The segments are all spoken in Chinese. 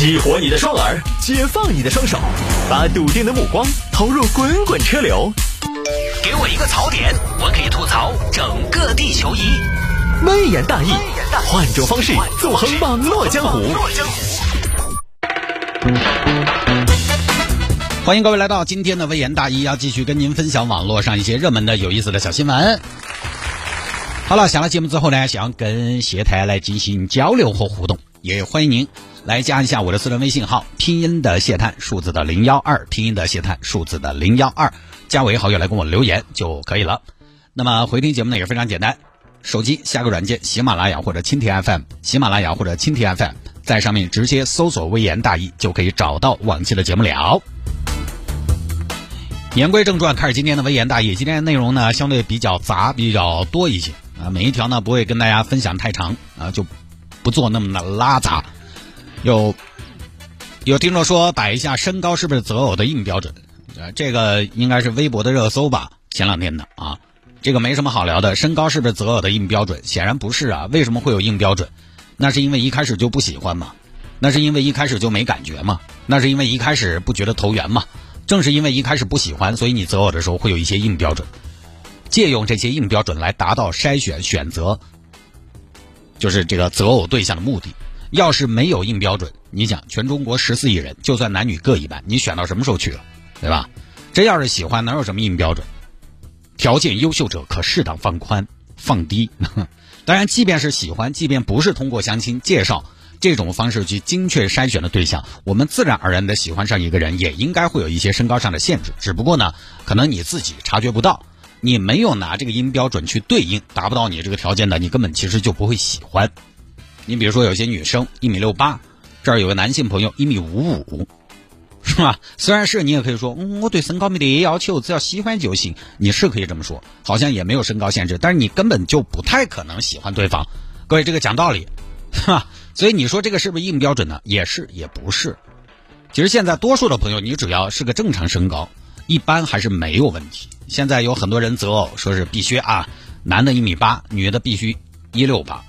激活你的双耳，解放你的双手，把笃定的目光投入滚滚车流。给我一个槽点，我可以吐槽整个地球仪。微言大义，换种方式纵横网络江湖。欢迎各位来到今天的微言大义，要继续跟您分享网络上一些热门的、有意思的小新闻。好了，下了节目之后呢，想跟谢台来进行交流和互动，也欢迎您来加一下我的私人微信号，拼音的谢探，数字的零幺二，拼音的谢探，数字的零幺二，加为好友来跟我留言就可以了。那么回听节目呢也非常简单，手机下个软件，喜马拉雅或者蜻蜓 FM，喜马拉雅或者蜻蜓 FM，在上面直接搜索“微言大义”就可以找到往期的节目了。言归正传，开始今天的微言大义。今天的内容呢相对比较杂，比较多一些啊，每一条呢不会跟大家分享太长啊，就不做那么的拉杂。有有听众说摆一下身高是不是择偶的硬标准？呃，这个应该是微博的热搜吧？前两天的啊，这个没什么好聊的。身高是不是择偶的硬标准？显然不是啊。为什么会有硬标准？那是因为一开始就不喜欢嘛？那是因为一开始就没感觉嘛？那是因为一开始不觉得投缘嘛？正是因为一开始不喜欢，所以你择偶的时候会有一些硬标准，借用这些硬标准来达到筛选选择，就是这个择偶对象的目的。要是没有硬标准，你想全中国十四亿人，就算男女各一半，你选到什么时候去了，对吧？真要是喜欢，哪有什么硬标准？条件优秀者可适当放宽放低。当然，即便是喜欢，即便不是通过相亲介绍这种方式去精确筛选的对象，我们自然而然的喜欢上一个人，也应该会有一些身高上的限制。只不过呢，可能你自己察觉不到，你没有拿这个音标准去对应，达不到你这个条件的，你根本其实就不会喜欢。你比如说，有些女生一米六八，这儿有个男性朋友一米五五，是吧？虽然是你也可以说，嗯，我对身高没得要求，只要喜欢就行。你是可以这么说，好像也没有身高限制，但是你根本就不太可能喜欢对方。各位，这个讲道理，是吧？所以你说这个是不是硬标准呢？也是，也不是。其实现在多数的朋友，你只要是个正常身高，一般还是没有问题。现在有很多人择偶，说是必须啊，男的一米八，女的必须一六八。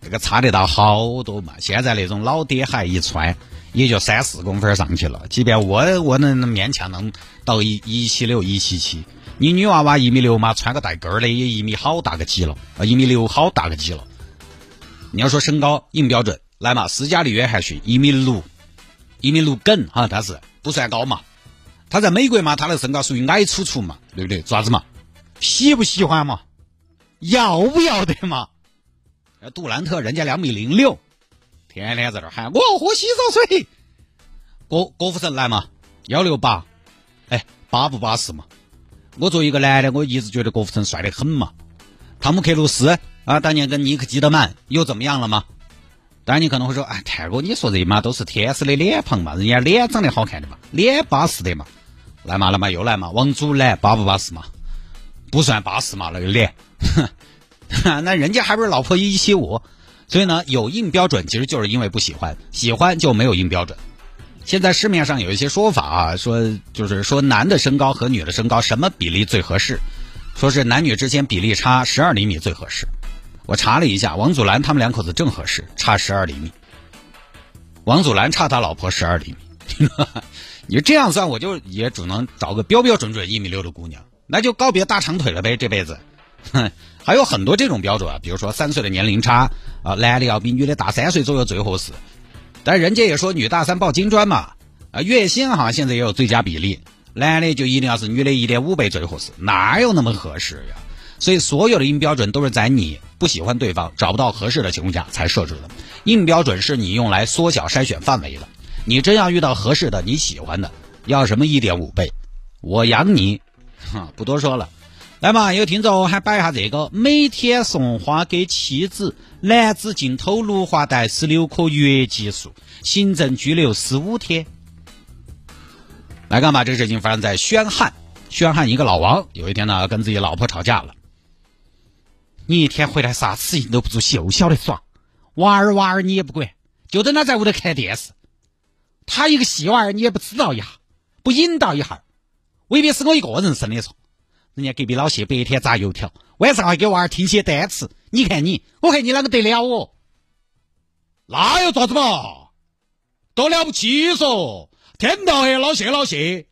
这个差得到好多嘛！现在那种老爹鞋一穿，也就三四公分上去了。即便我我能勉强能到一一七六一七七，你女娃娃一米六嘛，穿个带跟儿的也一米好大个几了，啊，一米六好大个几了。你要说身高硬标准，来嘛，斯嘉丽约翰逊一米六，一米六梗哈，但是不算高嘛。他在美国嘛，他的身高属于矮粗粗嘛，对不对？爪子嘛，喜不喜欢嘛？要不要得嘛？杜兰特人家两米零六，天天在这喊我喝洗澡水。郭郭富城来嘛，幺六八，哎，巴不巴适嘛？我作为一个男的，我一直觉得郭富城帅得很嘛。汤姆克鲁斯啊，当年跟尼克基德曼又怎么样了吗？当然你可能会说，哎，泰哥，你说这嘛都是天使的脸庞嘛，人家脸长得好看的嘛，脸巴适的嘛。来嘛来嘛又来嘛，王祖蓝巴不巴适嘛？不算巴适嘛，那个脸。那人家还不是老婆一七五，所以呢有硬标准，其实就是因为不喜欢，喜欢就没有硬标准。现在市面上有一些说法啊，说就是说男的身高和女的身高什么比例最合适，说是男女之间比例差十二厘米最合适。我查了一下，王祖蓝他们两口子正合适，差十二厘米。王祖蓝差他老婆十二厘米，你这样算，我就也只能找个标标准准一米六的姑娘，那就告别大长腿了呗，这辈子。哼。还有很多这种标准啊，比如说三岁的年龄差啊，男的要比女的大三岁左右最合适。但人家也说女大三抱金砖嘛，啊，月薪哈现在也有最佳比例，男的就一定要是女的一点五倍最合适，哪有那么合适呀？所以所有的硬标准都是在你不喜欢对方、找不到合适的情况下才设置的。硬标准是你用来缩小筛选范围的。你真要遇到合适的、你喜欢的，要什么一点五倍，我养你，哈，不多说了。来嘛，有听众还摆一下这个：每天送花给妻子，男子竟偷氯化带十六颗月激素，行政拘留十五天。来干嘛？这个事情发生在宣汉，宣汉一个老王，有一天呢跟自己老婆吵架了。你一天回来啥事情都不做，就晓得耍，娃儿娃儿你也不管，就等他在屋头看电视。他一个细娃儿你也不知道一下，不引导一下，未必是我一个人生的错。人家隔壁老谢白天炸油条，晚上还给娃儿听些单词。你看你，我看你啷个得了哦？那又咋子嘛？多了不起嗦！天道黑老谢老谢，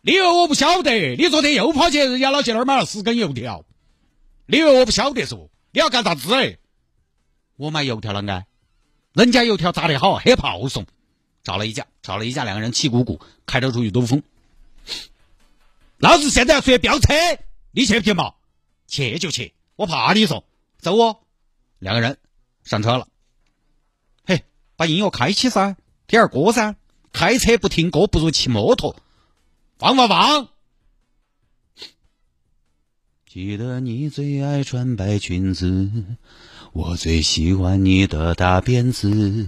你以为我不晓得？你昨天又跑去人家老谢那儿买了十根油条，你以为我不晓得嗦？你要干啥子？我买油条啷个，人家油条炸得好，很泡送，吵了一架，吵了一架，两个人气鼓鼓，开车出去兜风。老子现在要出去飙车，你去不去嘛？去就去，我怕你说，走哦。两个人上车了。嘿，把音乐开起噻，听下歌噻。开车不听歌，不如骑摩托。放放放。记得你最爱穿白裙子，我最喜欢你的大辫子。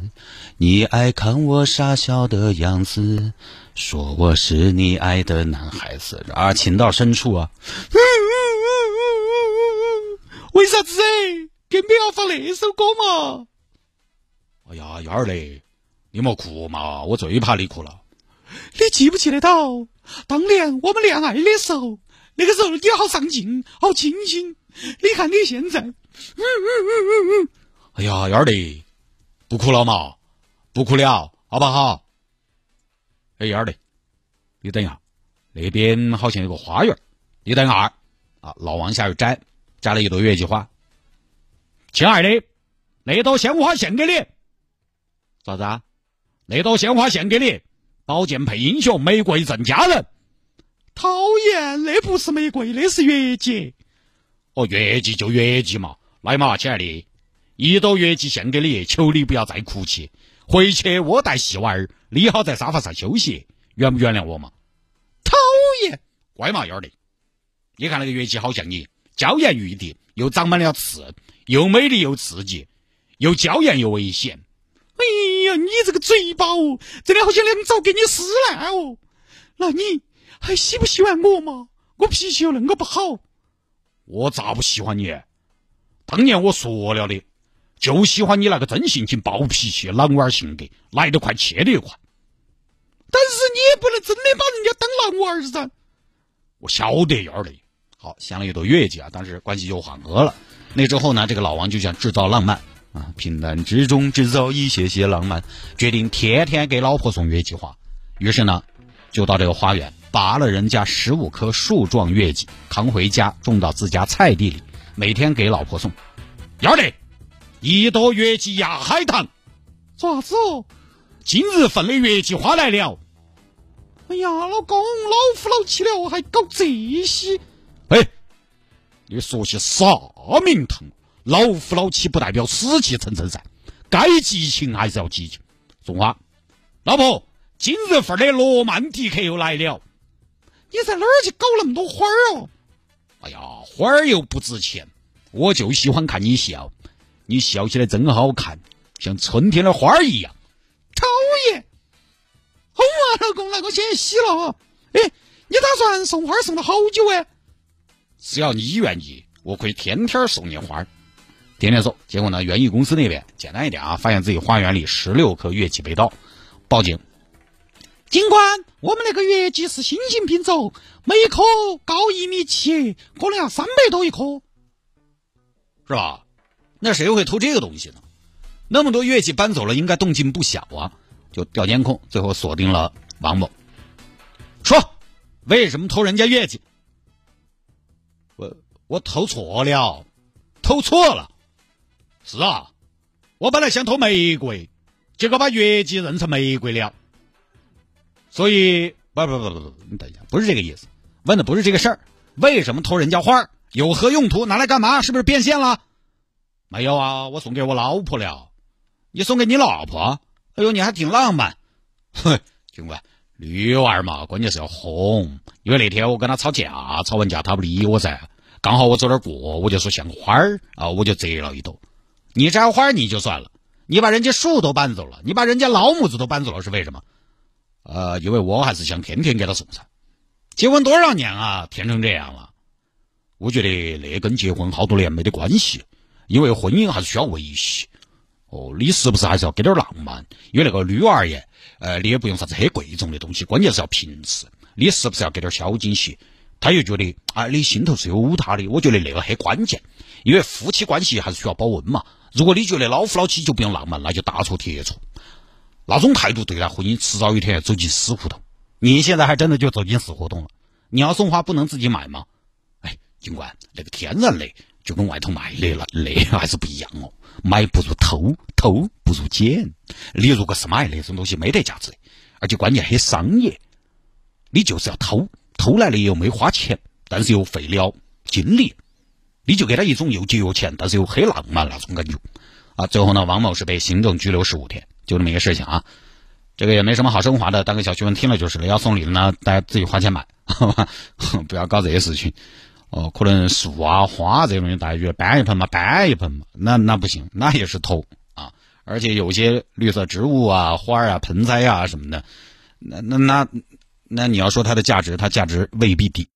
你爱看我傻笑的样子，说我是你爱的男孩子。啊，情到深处啊。为啥子？偏偏要放那首歌嘛？哎呀，幺儿嘞，你莫哭嘛，我最怕你哭了。你记不记得到当年我们恋爱的时候？那个时候你好上进，好清新。你看你现在，嗯嗯嗯嗯。哎呀，幺儿嘞，不哭了嘛，不哭了，好不好？哎，幺儿的，你等一下，那边好像有个花园，你等下啊，老王下去摘，摘了一朵月季花。亲爱的，那朵鲜花献给你。啥子啊？那朵鲜花献给你。宝剑配英雄，玫瑰赠佳人。讨厌，那不是玫瑰，那是月季。哦，月季就月季嘛。来嘛，亲爱的，一朵月季献给你，求你不要再哭泣。回去我带细娃儿，你好在沙发上休息。原不原谅我嘛？讨厌，乖嘛，幺儿的。你看那个月季好像你，娇艳欲滴，又长满了刺。又美丽又刺激，又娇艳又危险。哎呀，你这个嘴巴哦，真的好像两爪给你撕烂哦。那你还喜不喜欢我嘛？我脾气又恁个不好。我咋不喜欢你？当年我说了的，就喜欢你那个真性情、暴脾气、狼娃儿性格，来得快，去得也快。但是你也不能真的把人家当狼娃儿噻。我晓得样儿的。好，献了一朵月季啊，当时关系就缓和了。那之后呢，这个老王就想制造浪漫啊，平淡之中制造一些些浪漫，决定天天给老婆送月季花。于是呢，就到这个花园拔了人家十五棵树状月季，扛回家种到自家菜地里，每天给老婆送。要得，一朵月季压海棠。啥子哦？今日份的月季花来了。哎呀，老公，老夫老妻了，还搞这些？哎。你说些啥名堂？老夫老妻不代表死气沉沉噻，该激情还是要激情。送花，老婆，今日份的罗曼蒂克又来了。你在哪儿去搞那么多花儿哦？哎呀，花儿又不值钱，我就喜欢看你笑，你笑起来真好看，像春天的花儿一样。讨厌！好啊，老公，那我先洗了。哎，你打算送花儿送了好久哎？只要你愿意，我可以天天送你花儿，天天送。结果呢，园艺公司那边简单一点啊，发现自己花园里十六棵月季被盗，报警。警官，我们那个月季是新型品种，每棵高一米七，可能要三百多一棵，是吧？那谁会偷这个东西呢？那么多月季搬走了，应该动静不小啊。就调监控，最后锁定了王某。说，为什么偷人家月季？我我偷错了，偷错了，是啊，我本来想偷玫瑰，结果把月季认成玫瑰了，所以不不不不不，你等一下，不是这个意思，问的不是这个事儿，为什么偷人家花有何用途？拿来干嘛？是不是变现了？没有啊，我送给我老婆了。你送给你老婆？哎呦，你还挺浪漫。哼，警官。女娃儿嘛，关键是要哄。因为那天我跟她吵架，吵完架她不理我噻。刚好我走那儿过，我就说像花儿啊，我就折了一朵。你摘花你就算了，你把人家树都搬走了，你把人家老母子都搬走了，是为什么？呃，因为我还是想天天给他送噻。结婚多少年啊，甜成这样了。我觉得那跟结婚好多年没得关系，因为婚姻还是需要维系。哦，你是不是还是要给点浪漫？因为那个女娃儿耶。呃，你也不用啥子很贵重的东西，关键是要平时。你是不是要给点小惊喜？他又觉得啊，你心头是有他的。我觉得那个很关键，因为夫妻关系还是需要保温嘛。如果你觉得老夫老妻就不用浪漫，那就大错特错。那种态度对待婚姻，迟早有一天要走进死胡同。你现在还真的就走进死胡同了。你要送花不能自己买吗？哎，警官，那个天然的就跟外头卖的那那还是不一样哦。买不如偷，偷不如捡。你如果是买那种东西，没得价值，而且关键很商业。你就是要偷，偷来的又没花钱，但是又费了精力，你就给他一种又节约钱，但是又很浪漫那种感觉。啊，最后呢，王某是被行政拘留十五天，就这么一个事情啊。这个也没什么好升华的，当个小趣闻听了就是了。要送礼的呢，大家自己花钱买，好吧？不要搞这些事情。哦，可能树啊、花这些东西，大家觉得搬一盆嘛，搬一盆嘛，那那不行，那也是偷啊。而且有些绿色植物啊、花啊、盆栽啊什么的，那那那，那你要说它的价值，它价值未必低。